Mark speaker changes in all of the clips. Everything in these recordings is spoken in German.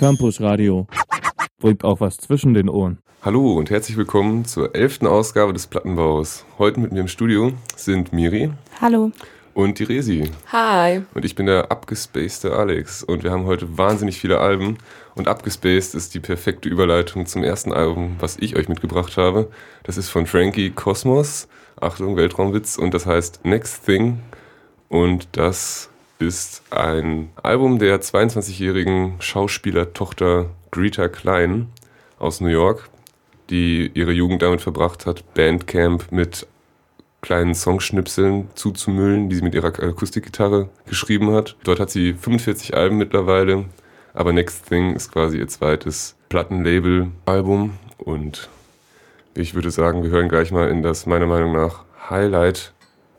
Speaker 1: Campus Radio. Bringt auch was zwischen den Ohren.
Speaker 2: Hallo und herzlich willkommen zur elften Ausgabe des Plattenbaus. Heute mit mir im Studio sind Miri.
Speaker 3: Hallo.
Speaker 2: Und die Resi.
Speaker 4: Hi.
Speaker 2: Und ich bin der abgespacede Alex. Und wir haben heute wahnsinnig viele Alben. Und abgespaced ist die perfekte Überleitung zum ersten Album, was ich euch mitgebracht habe. Das ist von Frankie Cosmos. Achtung, Weltraumwitz. Und das heißt Next Thing. Und das ist ein Album der 22-jährigen Schauspielertochter Greta Klein aus New York, die ihre Jugend damit verbracht hat, Bandcamp mit kleinen Songschnipseln zuzumüllen, die sie mit ihrer Akustikgitarre geschrieben hat. Dort hat sie 45 Alben mittlerweile, aber Next Thing ist quasi ihr zweites Plattenlabel-Album und ich würde sagen, wir hören gleich mal in das meiner Meinung nach Highlight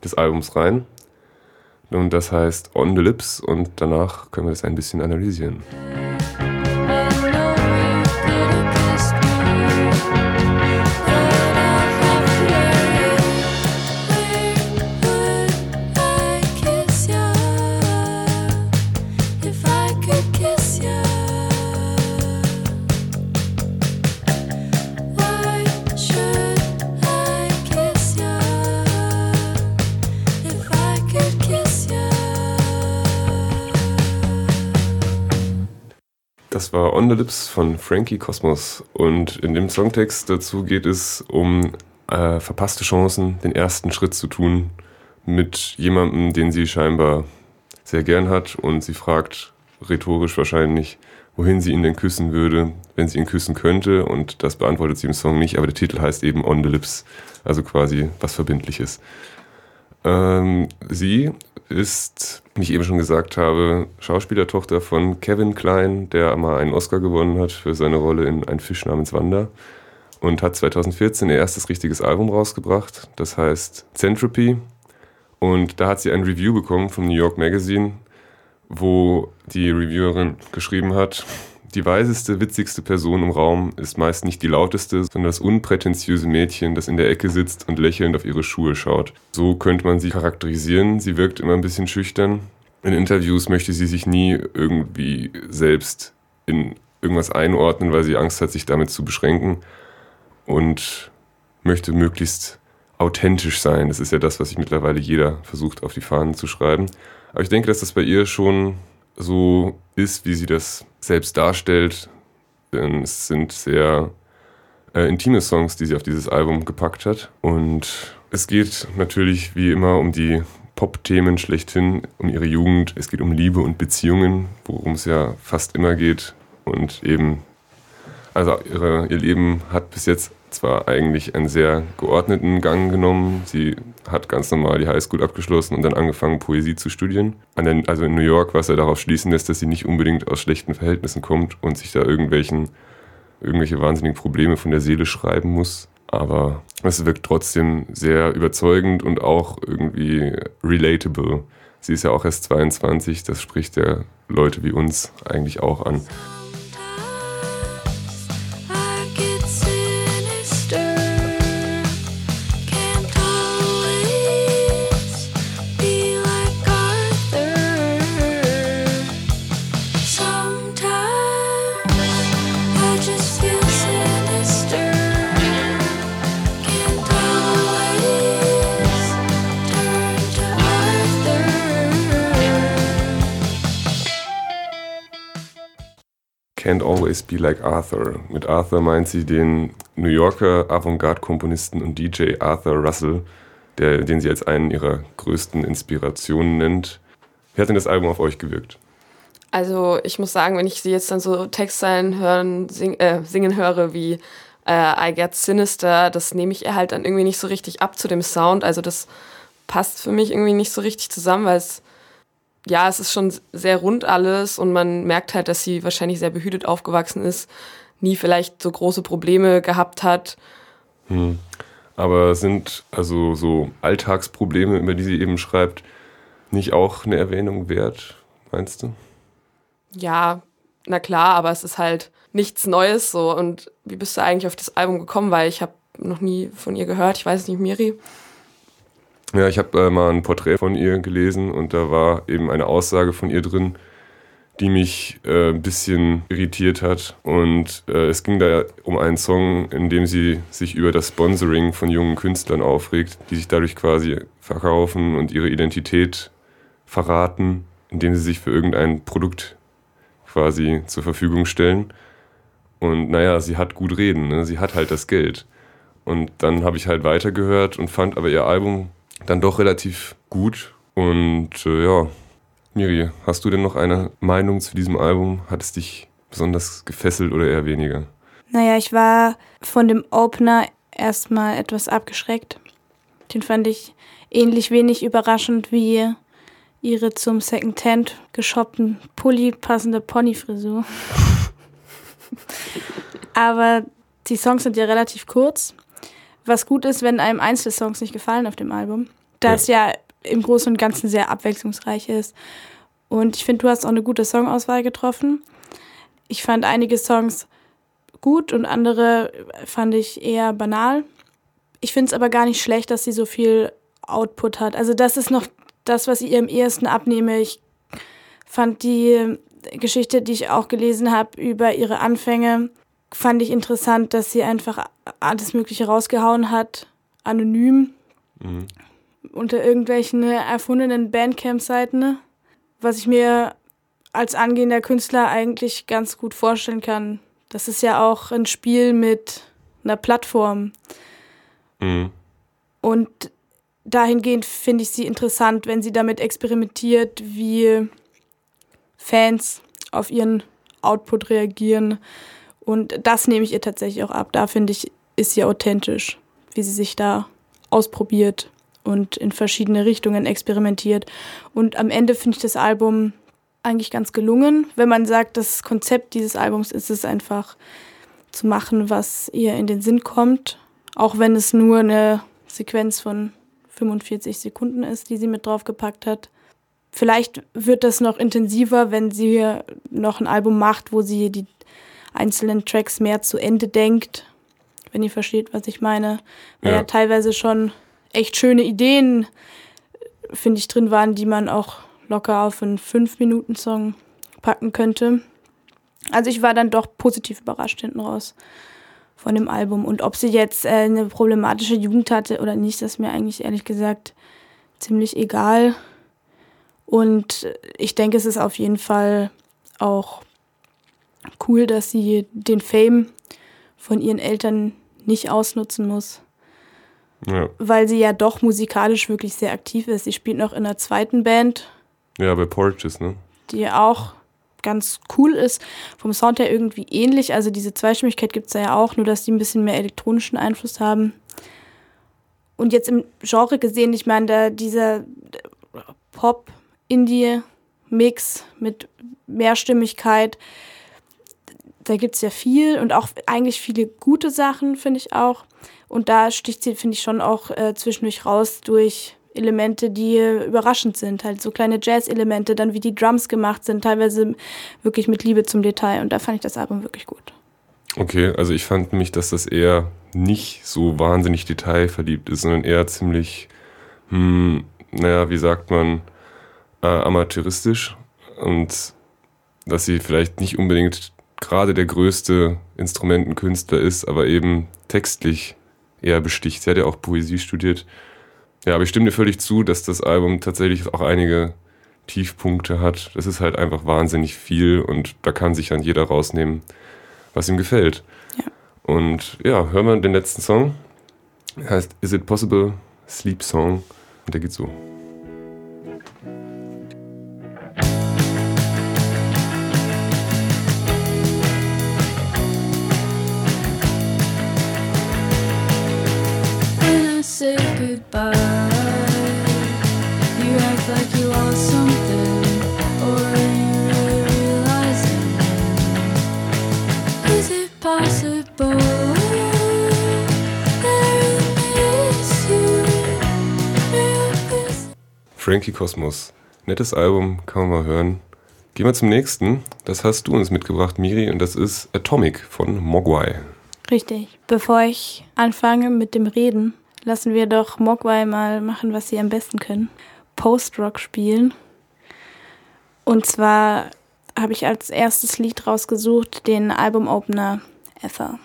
Speaker 2: des Albums rein. Und das heißt On the Lips und danach können wir das ein bisschen analysieren. On the Lips von Frankie Cosmos. Und in dem Songtext dazu geht es um äh, verpasste Chancen, den ersten Schritt zu tun mit jemandem, den sie scheinbar sehr gern hat. Und sie fragt rhetorisch wahrscheinlich, wohin sie ihn denn küssen würde, wenn sie ihn küssen könnte. Und das beantwortet sie im Song nicht, aber der Titel heißt eben On the Lips, also quasi was Verbindliches. Ähm, sie ist, wie ich eben schon gesagt habe, Schauspielertochter von Kevin Klein, der mal einen Oscar gewonnen hat für seine Rolle in Ein Fisch namens Wanda und hat 2014 ihr erstes richtiges Album rausgebracht, das heißt Centropy. Und da hat sie ein Review bekommen vom New York Magazine, wo die Reviewerin geschrieben hat, die weiseste, witzigste Person im Raum ist meist nicht die lauteste, sondern das unprätentiöse Mädchen, das in der Ecke sitzt und lächelnd auf ihre Schuhe schaut. So könnte man sie charakterisieren. Sie wirkt immer ein bisschen schüchtern. In Interviews möchte sie sich nie irgendwie selbst in irgendwas einordnen, weil sie Angst hat, sich damit zu beschränken und möchte möglichst authentisch sein. Das ist ja das, was sich mittlerweile jeder versucht auf die Fahnen zu schreiben. Aber ich denke, dass das bei ihr schon so ist, wie sie das selbst darstellt. Denn es sind sehr äh, intime Songs, die sie auf dieses Album gepackt hat. Und es geht natürlich wie immer um die Pop-Themen schlechthin, um ihre Jugend. Es geht um Liebe und Beziehungen, worum es ja fast immer geht. Und eben, also ihre, ihr Leben hat bis jetzt zwar eigentlich einen sehr geordneten Gang genommen. Sie hat ganz normal die Highschool abgeschlossen und dann angefangen, Poesie zu studieren. Den, also in New York, was er darauf schließen lässt, dass sie nicht unbedingt aus schlechten Verhältnissen kommt und sich da irgendwelchen, irgendwelche wahnsinnigen Probleme von der Seele schreiben muss. Aber es wirkt trotzdem sehr überzeugend und auch irgendwie relatable. Sie ist ja auch erst 22, das spricht ja Leute wie uns eigentlich auch an. Always Be Like Arthur. Mit Arthur meint sie den New Yorker Avantgarde-Komponisten und DJ Arthur Russell, der, den sie als einen ihrer größten Inspirationen nennt. Wie hat denn das Album auf euch gewirkt?
Speaker 4: Also ich muss sagen, wenn ich sie jetzt dann so Textzeilen hören, sing, äh, singen höre wie äh, I Get Sinister, das nehme ich halt dann irgendwie nicht so richtig ab zu dem Sound. Also das passt für mich irgendwie nicht so richtig zusammen, weil es ja, es ist schon sehr rund alles und man merkt halt, dass sie wahrscheinlich sehr behütet aufgewachsen ist, nie vielleicht so große Probleme gehabt hat.
Speaker 2: Hm. Aber sind also so Alltagsprobleme, über die sie eben schreibt, nicht auch eine Erwähnung wert, meinst du?
Speaker 4: Ja, na klar, aber es ist halt nichts Neues so. Und wie bist du eigentlich auf das Album gekommen? Weil ich habe noch nie von ihr gehört. Ich weiß nicht, Miri.
Speaker 2: Ja, ich habe äh, mal ein Porträt von ihr gelesen und da war eben eine Aussage von ihr drin, die mich äh, ein bisschen irritiert hat. Und äh, es ging da um einen Song, in dem sie sich über das Sponsoring von jungen Künstlern aufregt, die sich dadurch quasi verkaufen und ihre Identität verraten, indem sie sich für irgendein Produkt quasi zur Verfügung stellen. Und naja, sie hat gut reden, ne? sie hat halt das Geld. Und dann habe ich halt weitergehört und fand aber ihr Album dann doch relativ gut. Und äh, ja, Miri, hast du denn noch eine Meinung zu diesem Album? Hat es dich besonders gefesselt oder eher weniger?
Speaker 3: Naja, ich war von dem Opener erstmal etwas abgeschreckt. Den fand ich ähnlich wenig überraschend wie ihre zum Second Hand geshoppten Pulli passende Ponyfrisur. Aber die Songs sind ja relativ kurz. Was gut ist, wenn einem Einzelsongs nicht gefallen auf dem Album. Da es ja. ja im Großen und Ganzen sehr abwechslungsreich ist. Und ich finde, du hast auch eine gute Songauswahl getroffen. Ich fand einige Songs gut und andere fand ich eher banal. Ich finde es aber gar nicht schlecht, dass sie so viel Output hat. Also das ist noch das, was ich ihr am ehesten abnehme. Ich fand die Geschichte, die ich auch gelesen habe über ihre Anfänge, fand ich interessant, dass sie einfach alles Mögliche rausgehauen hat, anonym, mhm. unter irgendwelchen erfundenen Bandcamp-Seiten, was ich mir als angehender Künstler eigentlich ganz gut vorstellen kann. Das ist ja auch ein Spiel mit einer Plattform. Mhm. Und dahingehend finde ich sie interessant, wenn sie damit experimentiert, wie Fans auf ihren Output reagieren. Und das nehme ich ihr tatsächlich auch ab. Da finde ich, ist sie authentisch, wie sie sich da ausprobiert und in verschiedene Richtungen experimentiert. Und am Ende finde ich das Album eigentlich ganz gelungen. Wenn man sagt, das Konzept dieses Albums ist es einfach zu machen, was ihr in den Sinn kommt, auch wenn es nur eine Sequenz von 45 Sekunden ist, die sie mit draufgepackt hat. Vielleicht wird das noch intensiver, wenn sie noch ein Album macht, wo sie die einzelnen Tracks mehr zu Ende denkt, wenn ihr versteht, was ich meine. Weil ja, ja teilweise schon echt schöne Ideen, finde ich, drin waren, die man auch locker auf einen 5-Minuten-Song packen könnte. Also ich war dann doch positiv überrascht hinten raus von dem Album. Und ob sie jetzt äh, eine problematische Jugend hatte oder nicht, das ist mir eigentlich ehrlich gesagt ziemlich egal. Und ich denke, es ist auf jeden Fall auch cool, dass sie den Fame von ihren Eltern nicht ausnutzen muss. Ja. Weil sie ja doch musikalisch wirklich sehr aktiv ist. Sie spielt noch in einer zweiten Band.
Speaker 2: Ja, bei Porches, ne?
Speaker 3: Die auch ganz cool ist. Vom Sound her irgendwie ähnlich. Also diese Zweistimmigkeit gibt es da ja auch, nur dass die ein bisschen mehr elektronischen Einfluss haben. Und jetzt im Genre gesehen, ich meine, da dieser Pop-Indie-Mix mit Mehrstimmigkeit, da gibt es ja viel und auch eigentlich viele gute Sachen, finde ich auch. Und da sticht sie, finde ich, schon auch äh, zwischendurch raus durch Elemente, die überraschend sind. Halt so kleine Jazz-Elemente, dann wie die Drums gemacht sind, teilweise wirklich mit Liebe zum Detail. Und da fand ich das Album wirklich gut.
Speaker 2: Okay, also ich fand nämlich, dass das eher nicht so wahnsinnig detailverliebt ist, sondern eher ziemlich, hm, naja, wie sagt man, äh, amateuristisch. Und dass sie vielleicht nicht unbedingt gerade der größte Instrumentenkünstler ist, aber eben textlich eher besticht. Sie hat ja auch Poesie studiert. Ja, aber ich stimme dir völlig zu, dass das Album tatsächlich auch einige Tiefpunkte hat. Das ist halt einfach wahnsinnig viel und da kann sich dann jeder rausnehmen, was ihm gefällt. Ja. Und ja, hören wir den letzten Song. Er heißt Is It Possible? Sleep Song. Und der geht so. Frankie Kosmos. Nettes Album, kann man mal hören. Gehen wir zum nächsten. Das hast du uns mitgebracht, Miri, und das ist Atomic von Mogwai.
Speaker 3: Richtig. Bevor ich anfange mit dem Reden, lassen wir doch Mogwai mal machen, was sie am besten können. Post-Rock spielen. Und zwar habe ich als erstes Lied rausgesucht, den Albumopener Ether.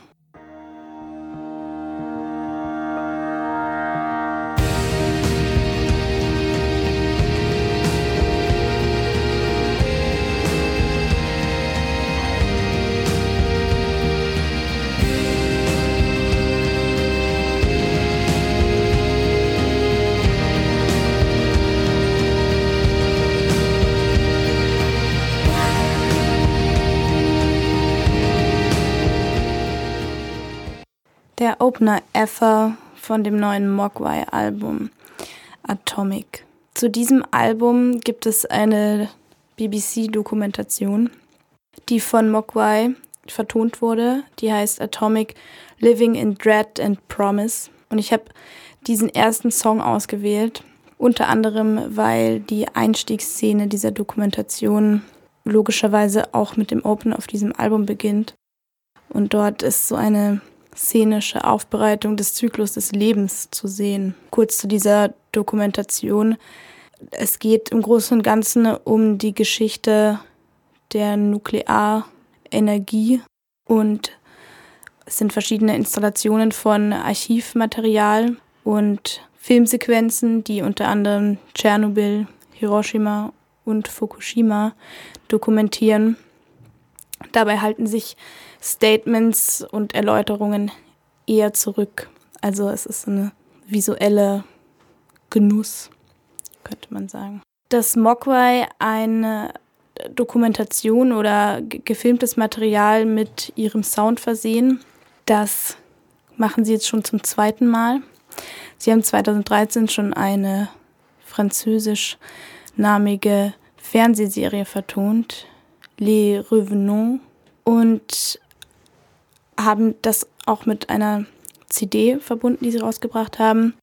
Speaker 3: Opener Ever von dem neuen Mogwai-Album Atomic. Zu diesem Album gibt es eine BBC-Dokumentation, die von Mogwai vertont wurde. Die heißt Atomic Living in Dread and Promise. Und ich habe diesen ersten Song ausgewählt, unter anderem, weil die Einstiegsszene dieser Dokumentation logischerweise auch mit dem Open auf diesem Album beginnt. Und dort ist so eine szenische Aufbereitung des Zyklus des Lebens zu sehen. Kurz zu dieser Dokumentation. Es geht im Großen und Ganzen um die Geschichte der Nuklearenergie und es sind verschiedene Installationen von Archivmaterial und Filmsequenzen, die unter anderem Tschernobyl, Hiroshima und Fukushima dokumentieren. Dabei halten sich Statements und Erläuterungen eher zurück. Also es ist eine visuelle Genuss, könnte man sagen. Dass Mogwai eine Dokumentation oder gefilmtes Material mit ihrem Sound versehen, das machen sie jetzt schon zum zweiten Mal. Sie haben 2013 schon eine französischnamige Fernsehserie vertont, Les Revenants. Und haben das auch mit einer CD verbunden, die sie rausgebracht haben.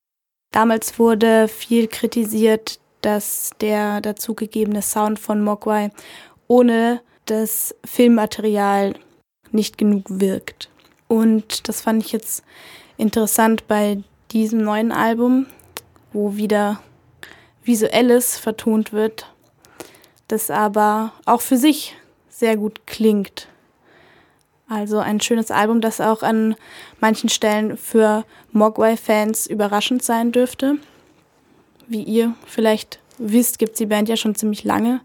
Speaker 3: Damals wurde viel kritisiert, dass der dazugegebene Sound von Mogwai ohne das Filmmaterial nicht genug wirkt. Und das fand ich jetzt interessant bei diesem neuen Album, wo wieder visuelles vertont wird, das aber auch für sich sehr gut klingt. Also ein schönes Album, das auch an manchen Stellen für Mogwai-Fans überraschend sein dürfte. Wie ihr vielleicht wisst, gibt es die Band ja schon ziemlich lange,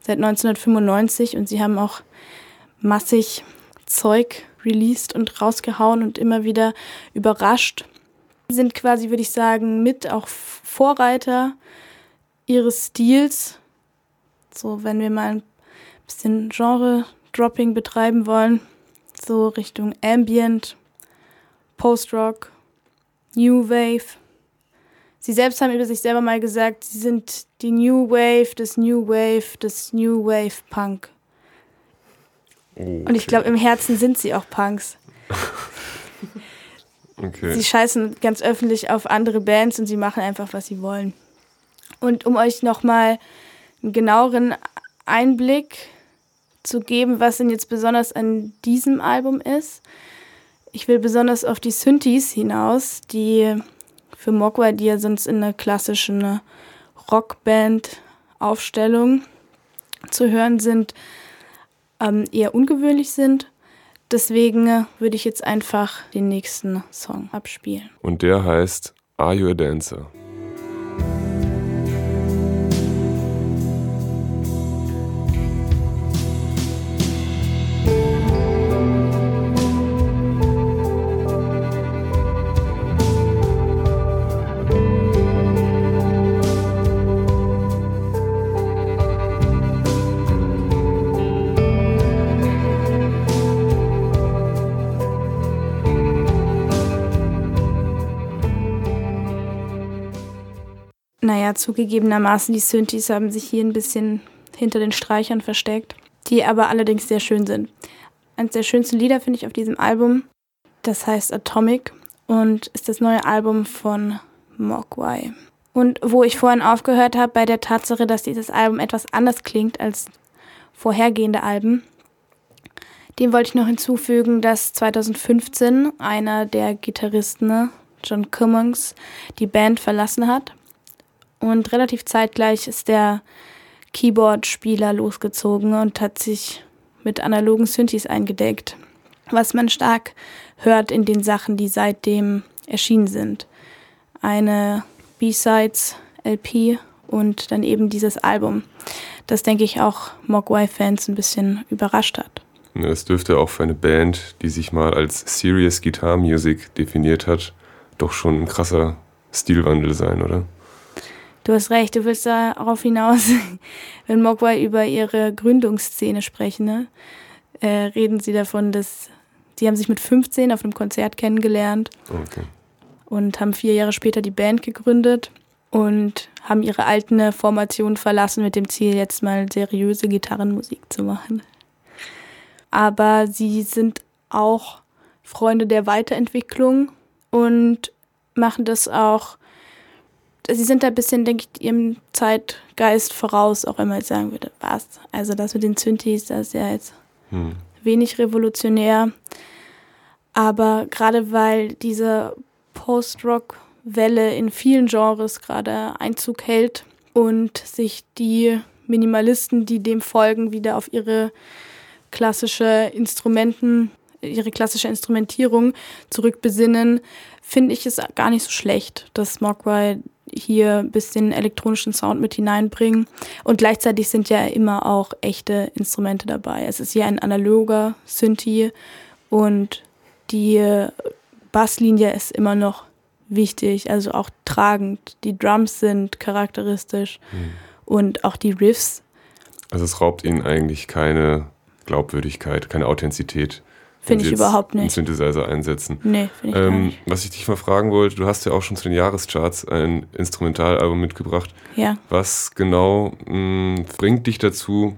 Speaker 3: seit 1995 und sie haben auch massig Zeug released und rausgehauen und immer wieder überrascht. Sie sind quasi, würde ich sagen, mit auch Vorreiter ihres Stils. So, wenn wir mal ein bisschen Genre-Dropping betreiben wollen, so Richtung Ambient, Post-Rock, New Wave. Sie selbst haben über sich selber mal gesagt, sie sind die New Wave, das New Wave, das New Wave Punk. Okay. Und ich glaube, im Herzen sind sie auch Punks. okay. Sie scheißen ganz öffentlich auf andere Bands und sie machen einfach, was sie wollen. Und um euch nochmal einen genaueren Einblick zu geben, was denn jetzt besonders an diesem Album ist. Ich will besonders auf die Synthes hinaus, die für Mogwai, die ja sonst in einer klassischen Rockband-Aufstellung zu hören sind, ähm, eher ungewöhnlich sind. Deswegen würde ich jetzt einfach den nächsten Song abspielen.
Speaker 2: Und der heißt Are You a Dancer?
Speaker 3: Naja, zugegebenermaßen, die Synthes haben sich hier ein bisschen hinter den Streichern versteckt, die aber allerdings sehr schön sind. Eines der schönsten Lieder finde ich auf diesem Album, das heißt Atomic und ist das neue Album von Mogwai. Und wo ich vorhin aufgehört habe bei der Tatsache, dass dieses Album etwas anders klingt als vorhergehende Alben, dem wollte ich noch hinzufügen, dass 2015 einer der Gitarristen, John Cummings, die Band verlassen hat und relativ zeitgleich ist der Keyboard-Spieler losgezogen und hat sich mit analogen Synthes eingedeckt, was man stark hört in den Sachen, die seitdem erschienen sind. Eine B-Sides-LP und dann eben dieses Album, das denke ich auch Mogwai-Fans ein bisschen überrascht hat.
Speaker 2: Es dürfte auch für eine Band, die sich mal als Serious Guitar Music definiert hat, doch schon ein krasser Stilwandel sein, oder?
Speaker 3: Du hast recht, du willst darauf hinaus, wenn Mogwai über ihre Gründungsszene sprechen, ne? äh, reden sie davon, dass sie haben sich mit 15 auf einem Konzert kennengelernt
Speaker 2: Okay.
Speaker 3: und haben vier Jahre später die Band gegründet und haben ihre alten Formation verlassen mit dem Ziel, jetzt mal seriöse Gitarrenmusik zu machen. Aber sie sind auch Freunde der Weiterentwicklung und machen das auch. Sie sind da ein bisschen, denke ich, ihrem Zeitgeist voraus, auch immer ich sagen würde, was? Also das mit den Synthes, das ist ja jetzt
Speaker 2: Hm.
Speaker 3: wenig revolutionär. Aber gerade weil diese Post-Rock-Welle in vielen Genres gerade Einzug hält und sich die Minimalisten, die dem folgen, wieder auf ihre klassische Instrumenten, ihre klassische Instrumentierung zurückbesinnen, finde ich es gar nicht so schlecht, dass Mogwai hier ein bisschen elektronischen Sound mit hineinbringen. Und gleichzeitig sind ja immer auch echte Instrumente dabei. Es ist hier ein analoger Synthi und die Basslinie ist immer noch wichtig, also auch tragend. Die Drums sind charakteristisch und auch die Riffs.
Speaker 2: Also es raubt ihnen eigentlich keine Glaubwürdigkeit, keine Authentizität.
Speaker 3: Finde ich überhaupt
Speaker 2: einen
Speaker 3: nicht.
Speaker 2: Synthesizer einsetzen.
Speaker 3: Nee, finde ich
Speaker 2: Ähm,
Speaker 3: nicht.
Speaker 2: was ich dich mal fragen wollte, du hast ja auch schon zu den Jahrescharts ein Instrumentalalbum mitgebracht.
Speaker 3: Ja.
Speaker 2: Was genau mh, bringt dich dazu,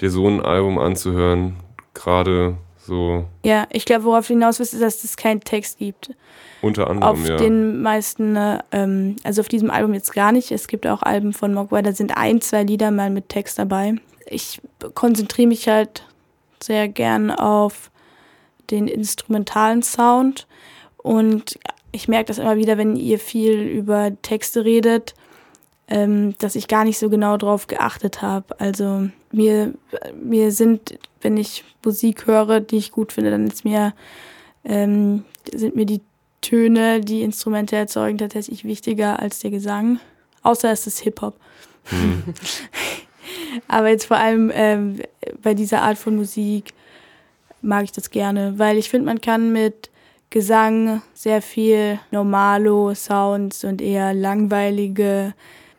Speaker 2: dir so ein Album anzuhören? Gerade so
Speaker 3: Ja, ich glaube, worauf du hinaus willst, ist, dass es keinen Text gibt.
Speaker 2: unter anderem,
Speaker 3: Auf
Speaker 2: ja.
Speaker 3: den meisten, äh, ähm, also auf diesem Album jetzt gar nicht. Es gibt auch Alben von Mogwai, da sind ein, zwei Lieder mal mit Text dabei. Ich konzentriere mich halt sehr gern auf den instrumentalen Sound und ich merke das immer wieder, wenn ihr viel über Texte redet, ähm, dass ich gar nicht so genau drauf geachtet habe. Also mir, mir sind, wenn ich Musik höre, die ich gut finde, dann ist mir, ähm, sind mir die Töne, die Instrumente erzeugen, tatsächlich wichtiger als der Gesang. Außer es ist Hip-Hop.
Speaker 2: Hm.
Speaker 3: Aber jetzt vor allem ähm, bei dieser Art von Musik mag ich das gerne, weil ich finde, man kann mit Gesang sehr viel Normalo-Sounds und eher langweilige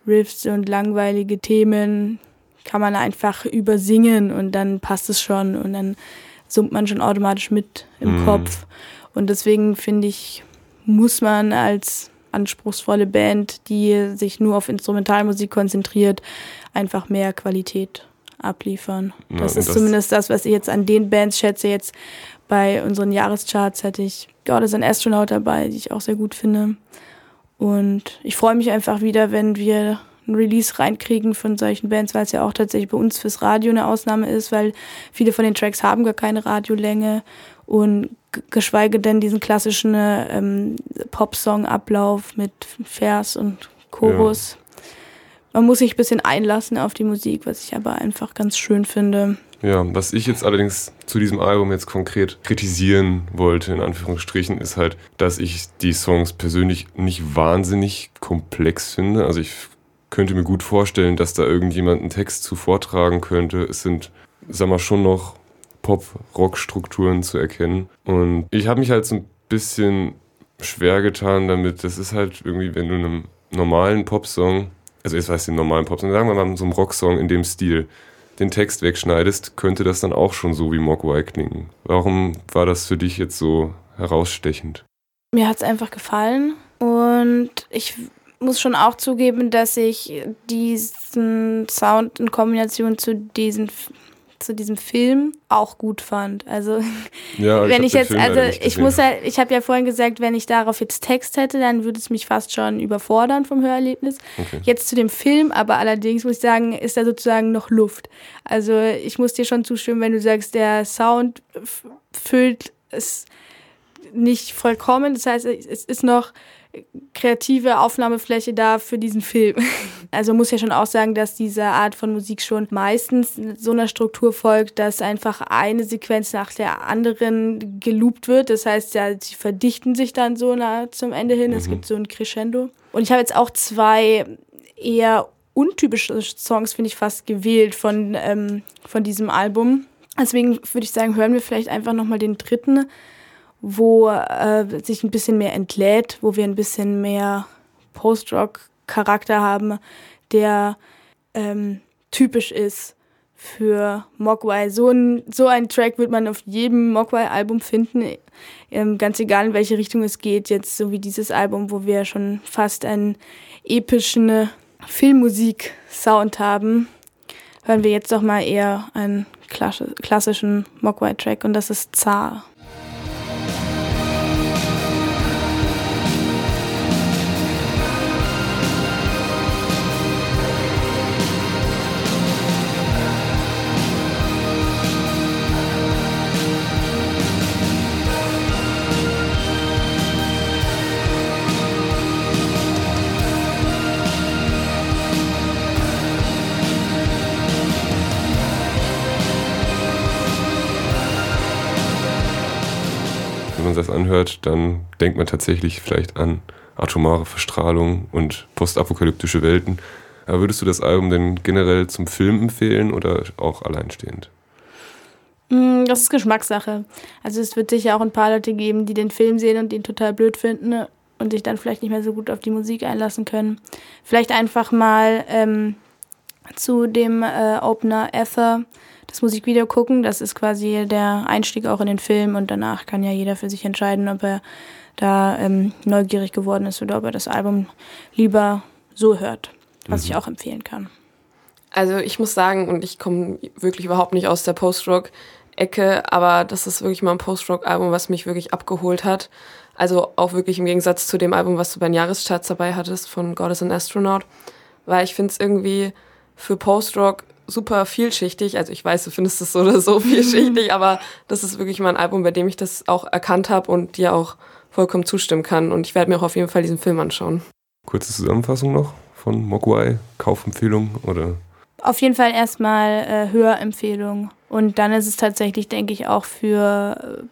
Speaker 3: Riffs und langweilige Themen kann man einfach übersingen und dann passt es schon und dann summt man schon automatisch mit im
Speaker 2: Mhm.
Speaker 3: Kopf. Und deswegen finde ich, muss man als anspruchsvolle Band, die sich nur auf Instrumentalmusik konzentriert, einfach mehr Qualität abliefern.
Speaker 2: Ja,
Speaker 3: das ist
Speaker 2: das-
Speaker 3: zumindest das, was ich jetzt an den Bands schätze. Jetzt bei unseren Jahrescharts hatte ich God is an Astronaut dabei, die ich auch sehr gut finde. Und ich freue mich einfach wieder, wenn wir ein Release reinkriegen von solchen Bands, weil es ja auch tatsächlich bei uns fürs Radio eine Ausnahme ist, weil viele von den Tracks haben gar keine Radiolänge und geschweige denn diesen klassischen ähm, Pop-Song-Ablauf mit Vers und Chorus. Man muss sich ein bisschen einlassen auf die Musik, was ich aber einfach ganz schön finde.
Speaker 2: Ja, was ich jetzt allerdings zu diesem Album jetzt konkret kritisieren wollte, in Anführungsstrichen, ist halt, dass ich die Songs persönlich nicht wahnsinnig komplex finde. Also ich könnte mir gut vorstellen, dass da irgendjemand einen Text zu vortragen könnte. Es sind, sag mal, schon noch Pop-Rock-Strukturen zu erkennen. Und ich habe mich halt so ein bisschen schwer getan damit. Das ist halt irgendwie, wenn du einem normalen Popsong, also jetzt weiß ich den normalen Popsong, sagen wir mal so einem Rocksong in dem Stil, den Text wegschneidest, könnte das dann auch schon so wie Mogwai klingen. Warum war das für dich jetzt so herausstechend?
Speaker 3: Mir hat es einfach gefallen und ich muss schon auch zugeben, dass ich diesen Sound in Kombination zu, diesen, zu diesem Film auch gut fand. Also
Speaker 2: Ja,
Speaker 3: wenn ich
Speaker 2: den
Speaker 3: jetzt,
Speaker 2: Film
Speaker 3: also ich muss halt, ich habe ja vorhin gesagt, wenn ich darauf jetzt Text hätte, dann würde es mich fast schon überfordern vom Hörerlebnis.
Speaker 2: Okay.
Speaker 3: Jetzt zu dem Film, aber allerdings muss ich sagen, ist da sozusagen noch Luft. Also ich muss dir schon zustimmen, wenn du sagst, der Sound füllt es nicht vollkommen. Das heißt, es ist noch kreative Aufnahmefläche da für diesen Film. Also muss ja schon auch sagen, dass diese Art von Musik schon meistens so einer Struktur folgt, dass einfach eine Sequenz nach der anderen geloopt wird. Das heißt ja, sie verdichten sich dann so nah zum Ende hin. Mhm. Es gibt so ein Crescendo. Und ich habe jetzt auch zwei eher untypische Songs, finde ich, fast gewählt von, ähm, von diesem Album. Deswegen würde ich sagen, hören wir vielleicht einfach nochmal den dritten wo äh, sich ein bisschen mehr entlädt, wo wir ein bisschen mehr Post-Rock-Charakter haben, der ähm, typisch ist für Mogwai. So ein, so ein Track wird man auf jedem Mogwai-Album finden, ähm, ganz egal in welche Richtung es geht. Jetzt so wie dieses Album, wo wir schon fast einen epischen Filmmusik-Sound haben, hören wir jetzt doch mal eher einen klassischen Mogwai-Track und das ist Zar.
Speaker 2: Anhört, dann denkt man tatsächlich vielleicht an atomare Verstrahlung und postapokalyptische Welten. Aber würdest du das Album denn generell zum Film empfehlen oder auch alleinstehend?
Speaker 3: Mm, das ist Geschmackssache. Also es wird sicher auch ein paar Leute geben, die den Film sehen und ihn total blöd finden und sich dann vielleicht nicht mehr so gut auf die Musik einlassen können. Vielleicht einfach mal ähm, zu dem äh, Opener Ether das Musikvideo gucken. Das ist quasi der Einstieg auch in den Film und danach kann ja jeder für sich entscheiden, ob er da ähm, neugierig geworden ist oder ob er das Album lieber so hört, was mhm. ich auch empfehlen kann.
Speaker 4: Also ich muss sagen, und ich komme wirklich überhaupt nicht aus der Post-Rock-Ecke, aber das ist wirklich mal ein Post-Rock-Album, was mich wirklich abgeholt hat. Also auch wirklich im Gegensatz zu dem Album, was du bei den Jahrescharts dabei hattest von God is an Astronaut, weil ich finde es irgendwie für Post-Rock super vielschichtig. Also ich weiß, du findest es so oder so vielschichtig, aber das ist wirklich mal ein Album, bei dem ich das auch erkannt habe und dir auch vollkommen zustimmen kann. Und ich werde mir auch auf jeden Fall diesen Film anschauen.
Speaker 2: Kurze Zusammenfassung noch von Mogwai, Kaufempfehlung oder?
Speaker 3: Auf jeden Fall erstmal äh, Hörempfehlung. Und dann ist es tatsächlich, denke ich, auch für,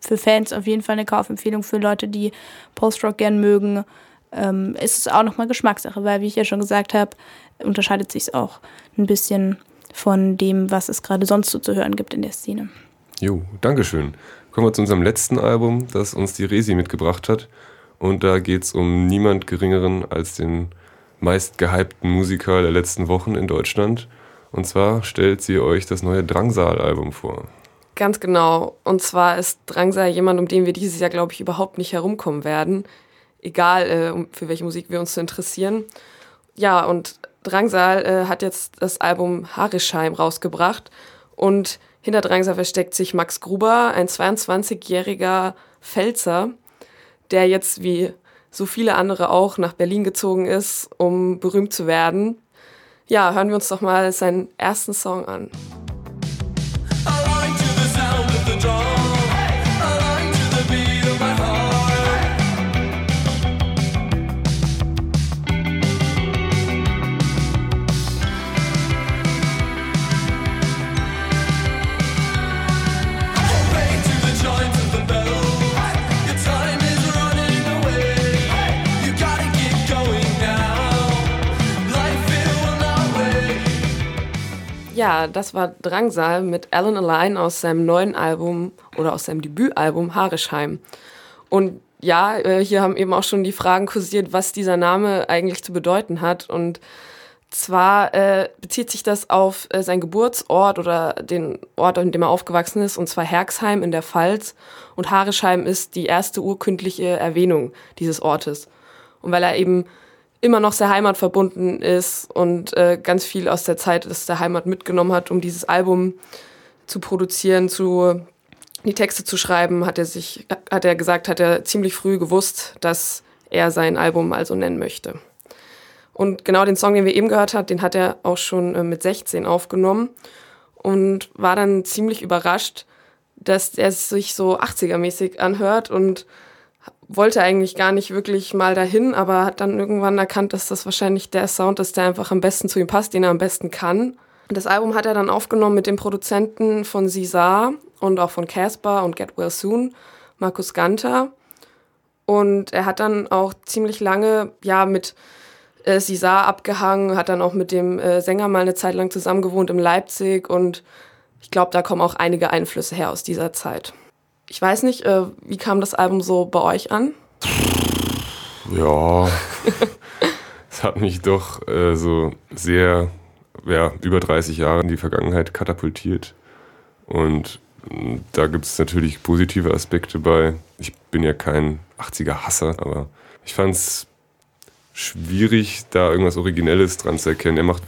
Speaker 3: für Fans auf jeden Fall eine Kaufempfehlung für Leute, die Post-Rock gern mögen. Ähm, ist es auch nochmal Geschmackssache, weil, wie ich ja schon gesagt habe, unterscheidet sich es auch ein bisschen von dem, was es gerade sonst so zu hören gibt in der Szene.
Speaker 2: Jo, Dankeschön. Kommen wir zu unserem letzten Album, das uns die Resi mitgebracht hat. Und da geht es um niemand Geringeren als den meist gehypten Musiker der letzten Wochen in Deutschland. Und zwar stellt sie euch das neue Drangsal-Album vor.
Speaker 4: Ganz genau. Und zwar ist Drangsal jemand, um den wir dieses Jahr, glaube ich, überhaupt nicht herumkommen werden. Egal, äh, für welche Musik wir uns interessieren. Ja, und Drangsal äh, hat jetzt das Album Harischheim rausgebracht und hinter Drangsal versteckt sich Max Gruber, ein 22-jähriger Pfälzer, der jetzt wie so viele andere auch nach Berlin gezogen ist, um berühmt zu werden. Ja, hören wir uns doch mal seinen ersten Song an. Ja, das war Drangsal mit Alan Align aus seinem neuen Album oder aus seinem Debütalbum Harischheim. Und ja, äh, hier haben eben auch schon die Fragen kursiert, was dieser Name eigentlich zu bedeuten hat. Und zwar äh, bezieht sich das auf äh, seinen Geburtsort oder den Ort, in dem er aufgewachsen ist, und zwar Herxheim in der Pfalz. Und Harischheim ist die erste urkündliche Erwähnung dieses Ortes. Und weil er eben immer noch sehr heimatverbunden ist und äh, ganz viel aus der Zeit aus der Heimat mitgenommen hat, um dieses Album zu produzieren, zu die Texte zu schreiben, hat er sich, hat er gesagt, hat er ziemlich früh gewusst, dass er sein Album also nennen möchte. Und genau den Song, den wir eben gehört haben, den hat er auch schon äh, mit 16 aufgenommen und war dann ziemlich überrascht, dass er sich so 80er-mäßig anhört und wollte eigentlich gar nicht wirklich mal dahin, aber hat dann irgendwann erkannt, dass das wahrscheinlich der Sound ist, der einfach am besten zu ihm passt, den er am besten kann. Das Album hat er dann aufgenommen mit dem Produzenten von Sisar und auch von Casper und Get Well Soon, Markus Ganter. Und er hat dann auch ziemlich lange ja mit äh, Sisar abgehangen, hat dann auch mit dem äh, Sänger mal eine Zeit lang zusammen gewohnt in Leipzig und ich glaube, da kommen auch einige Einflüsse her aus dieser Zeit. Ich weiß nicht, äh, wie kam das Album so bei euch an?
Speaker 2: Ja, es hat mich doch äh, so sehr, ja, über 30 Jahre in die Vergangenheit katapultiert. Und mm, da gibt es natürlich positive Aspekte bei. Ich bin ja kein 80er-Hasser, aber ich fand es schwierig, da irgendwas Originelles dran zu erkennen. Er macht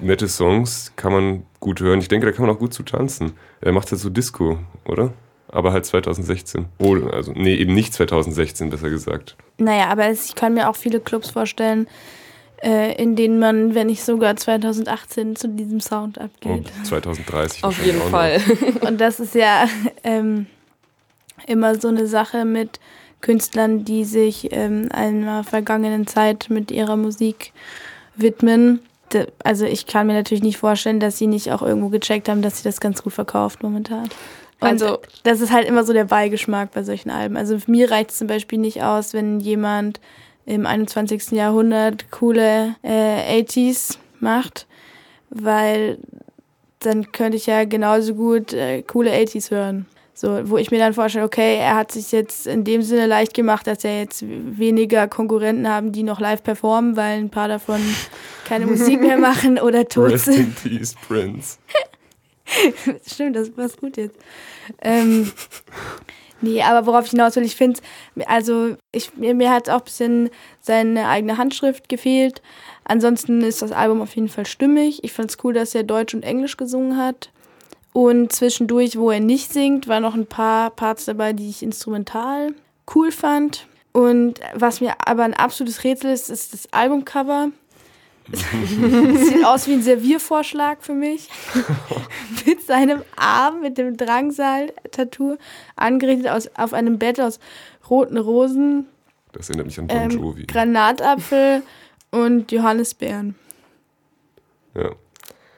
Speaker 2: nette Songs, kann man gut hören. Ich denke, da kann man auch gut zu tanzen. Er macht halt so Disco, oder? Aber halt 2016. Oh, also, nee, eben nicht 2016, besser gesagt.
Speaker 3: Naja, aber ich kann mir auch viele Clubs vorstellen, äh, in denen man, wenn nicht sogar 2018, zu diesem Sound abgeht.
Speaker 2: Oh, 2030.
Speaker 4: Auf jeden Fall.
Speaker 3: Und das ist ja ähm, immer so eine Sache mit Künstlern, die sich ähm, einer vergangenen Zeit mit ihrer Musik widmen. Also ich kann mir natürlich nicht vorstellen, dass sie nicht auch irgendwo gecheckt haben, dass sie das ganz gut verkauft momentan. Und also das ist halt immer so der Beigeschmack bei solchen Alben. Also für mir reicht es zum Beispiel nicht aus, wenn jemand im 21. Jahrhundert coole äh, 80s macht, weil dann könnte ich ja genauso gut äh, coole 80s hören. So, wo ich mir dann vorstelle, okay, er hat sich jetzt in dem Sinne leicht gemacht, dass er jetzt weniger Konkurrenten haben, die noch live performen, weil ein paar davon keine Musik mehr machen oder tot
Speaker 2: Rest
Speaker 3: sind.
Speaker 2: in peace, Prince.
Speaker 3: Stimmt, das passt gut jetzt. Ähm, nee, aber worauf ich hinaus will, ich finde, also ich, mir, mir hat auch ein bisschen seine eigene Handschrift gefehlt. Ansonsten ist das Album auf jeden Fall stimmig. Ich fand es cool, dass er Deutsch und Englisch gesungen hat. Und zwischendurch, wo er nicht singt, waren noch ein paar Parts dabei, die ich instrumental cool fand. Und was mir aber ein absolutes Rätsel ist, ist das Albumcover. Sieht aus wie ein Serviervorschlag für mich. mit seinem Arm, mit dem Drangsal-Tattoo, angerichtet aus, auf einem Bett aus roten Rosen.
Speaker 2: Das erinnert mich an Bon
Speaker 3: ähm,
Speaker 2: Jovi.
Speaker 3: Granatapfel und Johannisbeeren.
Speaker 2: Ja.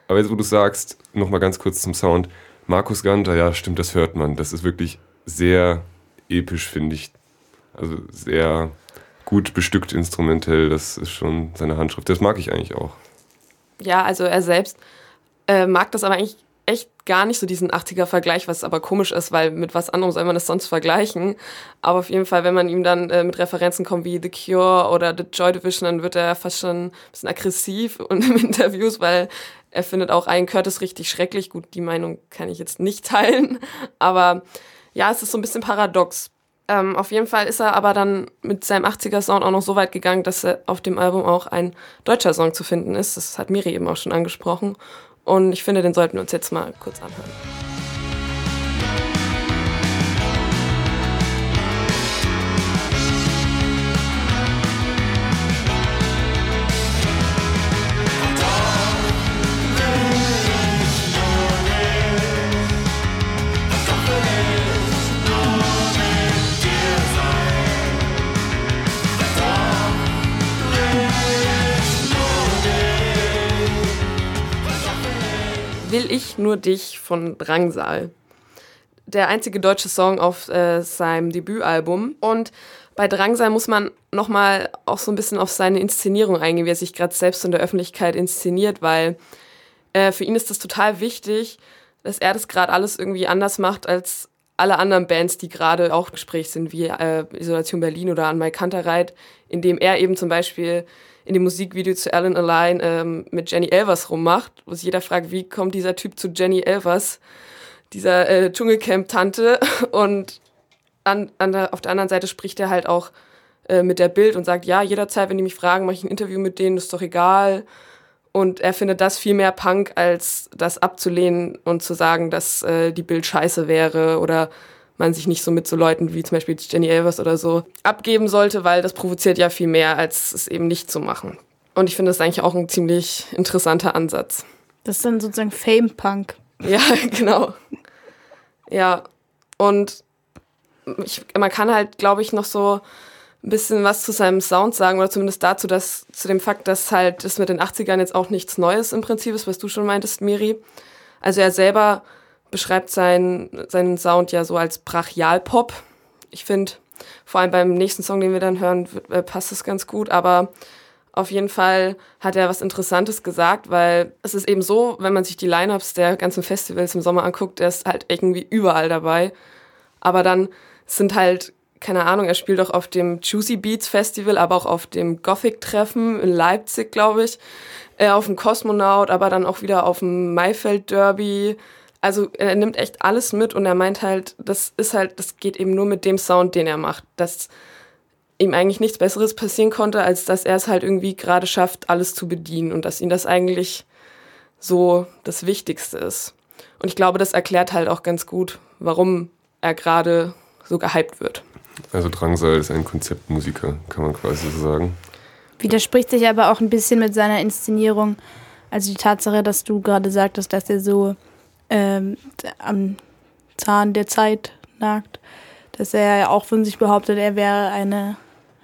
Speaker 2: Aber jetzt, wo du sagst, nochmal ganz kurz zum Sound. Markus Ganter, ja, stimmt, das hört man. Das ist wirklich sehr episch, finde ich. Also sehr gut bestückt instrumentell. Das ist schon seine Handschrift. Das mag ich eigentlich auch.
Speaker 4: Ja, also er selbst äh, mag das aber eigentlich echt gar nicht so diesen 80er-Vergleich, was aber komisch ist, weil mit was anderem soll man das sonst vergleichen. Aber auf jeden Fall, wenn man ihm dann äh, mit Referenzen kommt wie The Cure oder The Joy Division, dann wird er fast schon ein bisschen aggressiv und in Interviews, weil er findet auch einen Curtis richtig schrecklich. Gut, die Meinung kann ich jetzt nicht teilen, aber ja, es ist so ein bisschen paradox. Ähm, auf jeden Fall ist er aber dann mit seinem 80er-Sound auch noch so weit gegangen, dass er auf dem Album auch ein deutscher Song zu finden ist. Das hat Miri eben auch schon angesprochen. Und ich finde, den sollten wir uns jetzt mal kurz anhören. Will ich nur dich von Drangsal. Der einzige deutsche Song auf äh, seinem Debütalbum. Und bei Drangsal muss man nochmal auch so ein bisschen auf seine Inszenierung eingehen, wie er sich gerade selbst in der Öffentlichkeit inszeniert, weil äh, für ihn ist das total wichtig, dass er das gerade alles irgendwie anders macht als alle anderen Bands, die gerade auch Gespräch sind, wie äh, Isolation Berlin oder An Mai Kantereit, indem er eben zum Beispiel in dem Musikvideo zu Alan Align ähm, mit Jenny Elvers rummacht, wo sich jeder fragt, wie kommt dieser Typ zu Jenny Elvers, dieser äh, Dschungelcamp-Tante. Und an, an der, auf der anderen Seite spricht er halt auch äh, mit der Bild und sagt, ja, jederzeit, wenn die mich fragen, mache ich ein Interview mit denen, ist doch egal. Und er findet das viel mehr Punk, als das abzulehnen und zu sagen, dass äh, die Bild scheiße wäre oder man sich nicht so mit so Leuten wie zum Beispiel Jenny Elvers oder so abgeben sollte, weil das provoziert ja viel mehr, als es eben nicht zu machen. Und ich finde das eigentlich auch ein ziemlich interessanter Ansatz.
Speaker 3: Das ist dann sozusagen Fame-Punk.
Speaker 4: Ja, genau. Ja, und ich, man kann halt, glaube ich, noch so ein bisschen was zu seinem Sound sagen oder zumindest dazu, dass zu dem Fakt, dass halt das mit den 80ern jetzt auch nichts Neues im Prinzip ist, was du schon meintest, Miri. Also er selber beschreibt seinen, seinen Sound ja so als Brachialpop. Ich finde, vor allem beim nächsten Song, den wir dann hören, äh, passt es ganz gut, aber auf jeden Fall hat er was Interessantes gesagt, weil es ist eben so, wenn man sich die Lineups der ganzen Festivals im Sommer anguckt, der ist halt irgendwie überall dabei. Aber dann sind halt, keine Ahnung, er spielt auch auf dem Juicy Beats Festival, aber auch auf dem Gothic-Treffen in Leipzig, glaube ich, äh, auf dem Kosmonaut, aber dann auch wieder auf dem Maifeld Derby. Also er nimmt echt alles mit und er meint halt, das ist halt, das geht eben nur mit dem Sound, den er macht. Das ihm eigentlich nichts Besseres passieren konnte, als dass er es halt irgendwie gerade schafft, alles zu bedienen und dass ihm das eigentlich so das Wichtigste ist. Und ich glaube, das erklärt halt auch ganz gut, warum er gerade so gehypt wird.
Speaker 2: Also Drangsal ist ein Konzeptmusiker, kann man quasi so sagen.
Speaker 3: Widerspricht sich aber auch ein bisschen mit seiner Inszenierung. Also die Tatsache, dass du gerade sagtest, dass er so ähm, am Zahn der Zeit nagt, dass er ja auch von sich behauptet, er wäre eine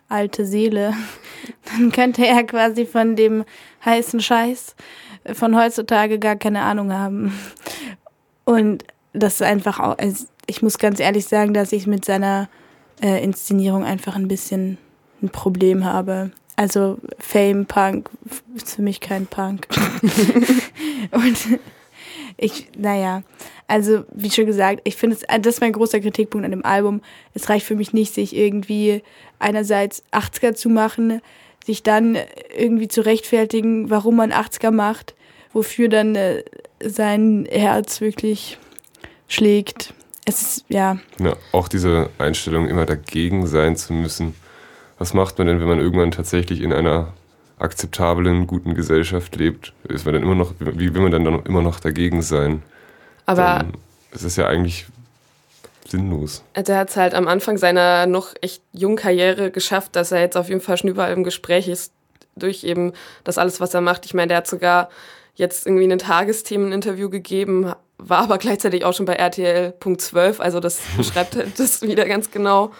Speaker 3: alte Seele, dann könnte er quasi von dem heißen Scheiß von heutzutage gar keine Ahnung haben. Und das ist einfach auch, also ich muss ganz ehrlich sagen, dass ich mit seiner äh, Inszenierung einfach ein bisschen ein Problem habe. Also Fame Punk ist für mich kein Punk. Und ich, naja, also wie schon gesagt, ich finde, das ist mein großer Kritikpunkt an dem Album. Es reicht für mich nicht, sich irgendwie einerseits 80er zu machen, sich dann irgendwie zu rechtfertigen, warum man 80er macht, wofür dann äh, sein Herz wirklich schlägt. Es ist, ja.
Speaker 2: Ja, auch diese Einstellung, immer dagegen sein zu müssen. Was macht man denn, wenn man irgendwann tatsächlich in einer akzeptablen, guten Gesellschaft lebt? Ist man dann immer noch, wie will man dann immer noch dagegen sein?
Speaker 4: Aber
Speaker 2: es ist ja eigentlich sinnlos.
Speaker 4: Also er hat es halt am Anfang seiner noch echt jungen Karriere geschafft, dass er jetzt auf jeden Fall schon überall im Gespräch ist, durch eben das alles, was er macht. Ich meine, der hat sogar jetzt irgendwie ein Tagesthemeninterview gegeben, war aber gleichzeitig auch schon bei RTL.12, also das beschreibt halt das wieder ganz genau.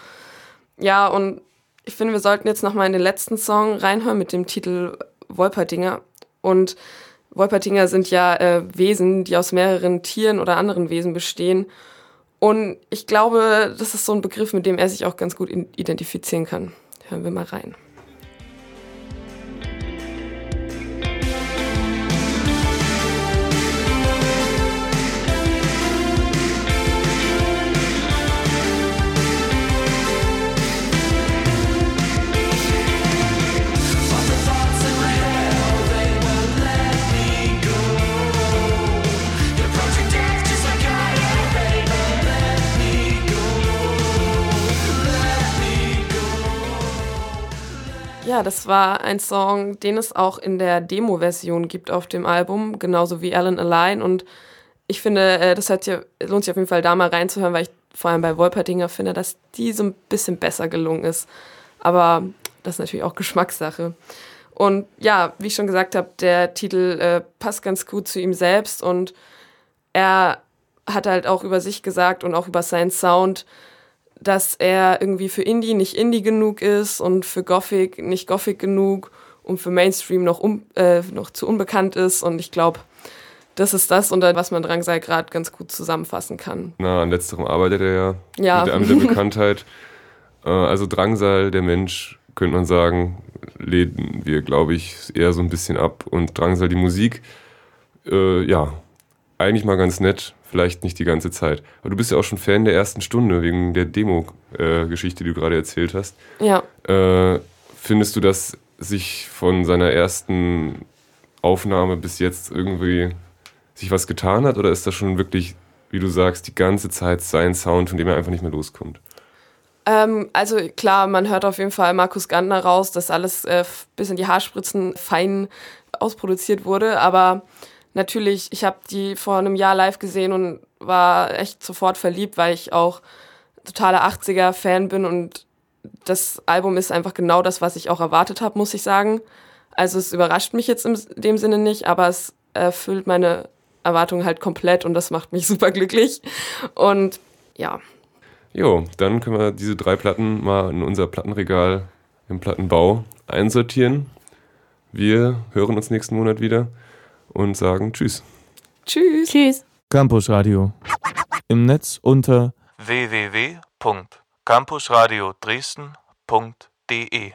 Speaker 4: Ja, und ich finde, wir sollten jetzt nochmal in den letzten Song reinhören mit dem Titel Wolperdinger. Und Wolpertinger sind ja äh, Wesen, die aus mehreren Tieren oder anderen Wesen bestehen. Und ich glaube, das ist so ein Begriff, mit dem er sich auch ganz gut identifizieren kann. Hören wir mal rein. Ja, das war ein Song, den es auch in der Demo-Version gibt auf dem Album, genauso wie Alan Align. Und ich finde, äh, das hat ja, lohnt sich auf jeden Fall da mal reinzuhören, weil ich vor allem bei Wolperdinger finde, dass die so ein bisschen besser gelungen ist. Aber das ist natürlich auch Geschmackssache. Und ja, wie ich schon gesagt habe, der Titel äh, passt ganz gut zu ihm selbst und er hat halt auch über sich gesagt und auch über seinen Sound, dass er irgendwie für Indie nicht Indie genug ist und für Gothic nicht Gothic genug und für Mainstream noch, um, äh, noch zu unbekannt ist. Und ich glaube, das ist das, unter was man Drangsal gerade ganz gut zusammenfassen kann.
Speaker 2: Na, an letzterem arbeitet er ja,
Speaker 4: ja.
Speaker 2: mit der, der Bekanntheit. äh, also Drangsal, der Mensch, könnte man sagen, lehnen wir, glaube ich, eher so ein bisschen ab. Und Drangsal, die Musik, äh, ja, eigentlich mal ganz nett, vielleicht nicht die ganze Zeit. Aber du bist ja auch schon Fan der ersten Stunde wegen der Demo-Geschichte, die du gerade erzählt hast.
Speaker 4: Ja.
Speaker 2: Äh, findest du, dass sich von seiner ersten Aufnahme bis jetzt irgendwie sich was getan hat? Oder ist das schon wirklich, wie du sagst, die ganze Zeit sein Sound, von dem er einfach nicht mehr loskommt?
Speaker 4: Ähm, also klar, man hört auf jeden Fall Markus Gantner raus, dass alles äh, bis in die Haarspritzen fein ausproduziert wurde. Aber natürlich, ich habe die vor einem Jahr live gesehen und war echt sofort verliebt, weil ich auch totaler 80er-Fan bin und das Album ist einfach genau das, was ich auch erwartet habe, muss ich sagen. Also es überrascht mich jetzt in dem Sinne nicht, aber es erfüllt meine Erwartungen halt komplett und das macht mich super glücklich. Und ja.
Speaker 2: Jo, dann können wir diese drei Platten mal in unser Plattenregal im Plattenbau einsortieren. Wir hören uns nächsten Monat wieder und sagen Tschüss.
Speaker 4: Tschüss.
Speaker 3: Tschüss.
Speaker 1: Campus Radio. Im Netz unter
Speaker 5: www.campusradio Dresden.de